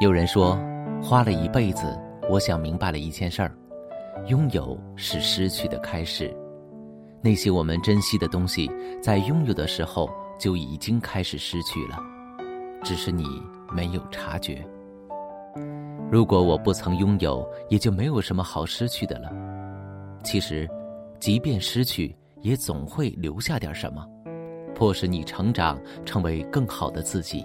有人说，花了一辈子，我想明白了一件事儿：拥有是失去的开始。那些我们珍惜的东西，在拥有的时候就已经开始失去了，只是你没有察觉。如果我不曾拥有，也就没有什么好失去的了。其实，即便失去，也总会留下点什么，迫使你成长，成为更好的自己。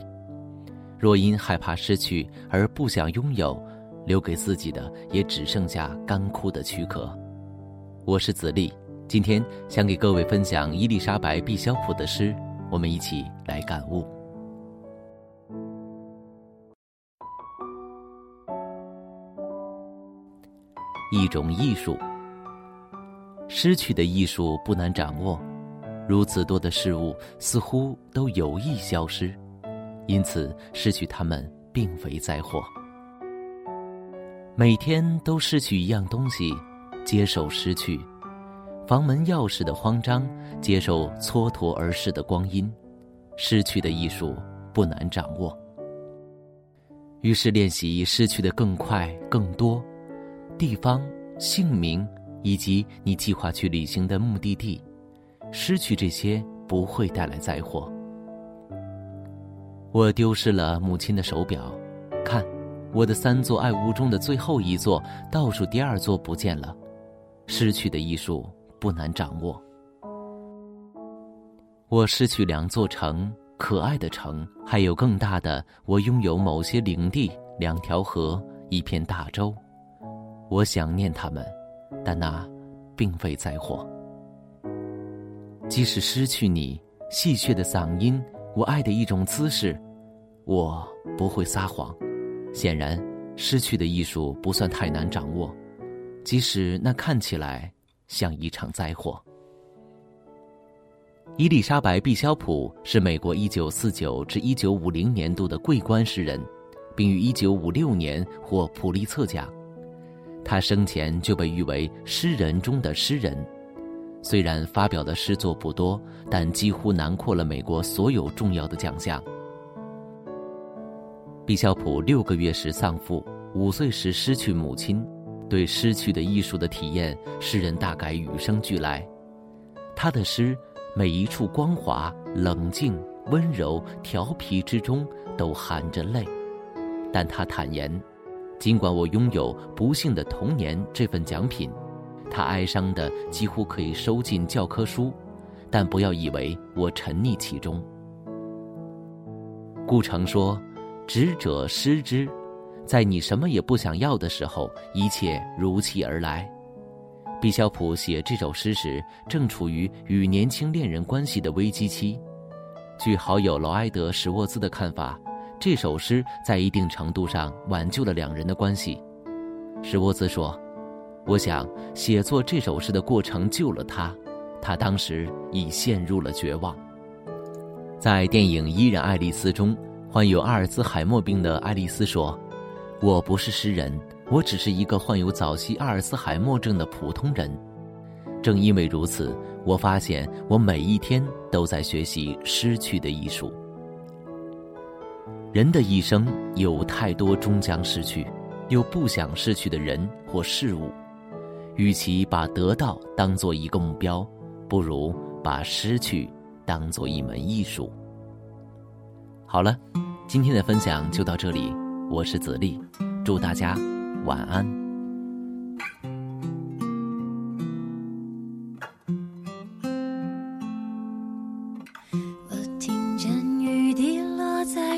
若因害怕失去而不想拥有，留给自己的也只剩下干枯的躯壳。我是子立。今天想给各位分享伊丽莎白·毕肖普的诗，我们一起来感悟。一种艺术，失去的艺术不难掌握，如此多的事物似乎都有意消失，因此失去它们并非灾祸。每天都失去一样东西，接受失去。房门钥匙的慌张，接受蹉跎而逝的光阴，失去的艺术不难掌握。于是练习失去的更快、更多，地方、姓名以及你计划去旅行的目的地，失去这些不会带来灾祸。我丢失了母亲的手表，看，我的三座爱屋中的最后一座，倒数第二座不见了，失去的艺术。不难掌握。我失去两座城，可爱的城，还有更大的。我拥有某些领地，两条河，一片大洲。我想念他们，但那并非灾祸。即使失去你戏谑的嗓音，我爱的一种姿势，我不会撒谎。显然，失去的艺术不算太难掌握，即使那看起来。像一场灾祸。伊丽莎白·毕肖普是美国1949至1950年度的桂冠诗人，并于1956年获普利策奖。他生前就被誉为诗人中的诗人，虽然发表的诗作不多，但几乎囊括了美国所有重要的奖项。毕肖普六个月时丧父，五岁时失去母亲。对失去的艺术的体验，诗人大概与生俱来。他的诗每一处光滑、冷静、温柔、调皮之中都含着泪。但他坦言，尽管我拥有不幸的童年这份奖品，他哀伤的几乎可以收进教科书。但不要以为我沉溺其中。顾城说：“执者失之。”在你什么也不想要的时候，一切如期而来。毕肖普写这首诗时，正处于与年轻恋人关系的危机期。据好友劳埃德·史沃兹的看法，这首诗在一定程度上挽救了两人的关系。史沃兹说：“我想写作这首诗的过程救了他，他当时已陷入了绝望。”在电影《依然爱丽丝》中，患有阿尔兹海默病的爱丽丝说。我不是诗人，我只是一个患有早期阿尔兹海默症的普通人。正因为如此，我发现我每一天都在学习失去的艺术。人的一生有太多终将失去，又不想失去的人或事物。与其把得到当做一个目标，不如把失去当做一门艺术。好了，今天的分享就到这里。我是子立，祝大家晚安。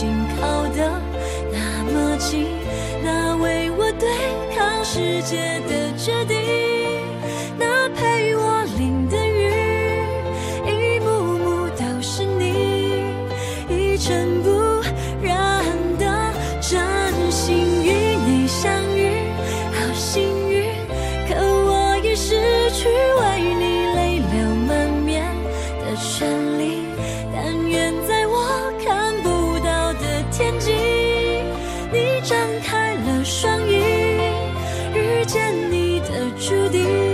紧靠的那么近，那为我对抗世界的决定，那陪我淋的雨，一幕幕都是你，一尘不天际，你张开了双翼，遇见你的注定，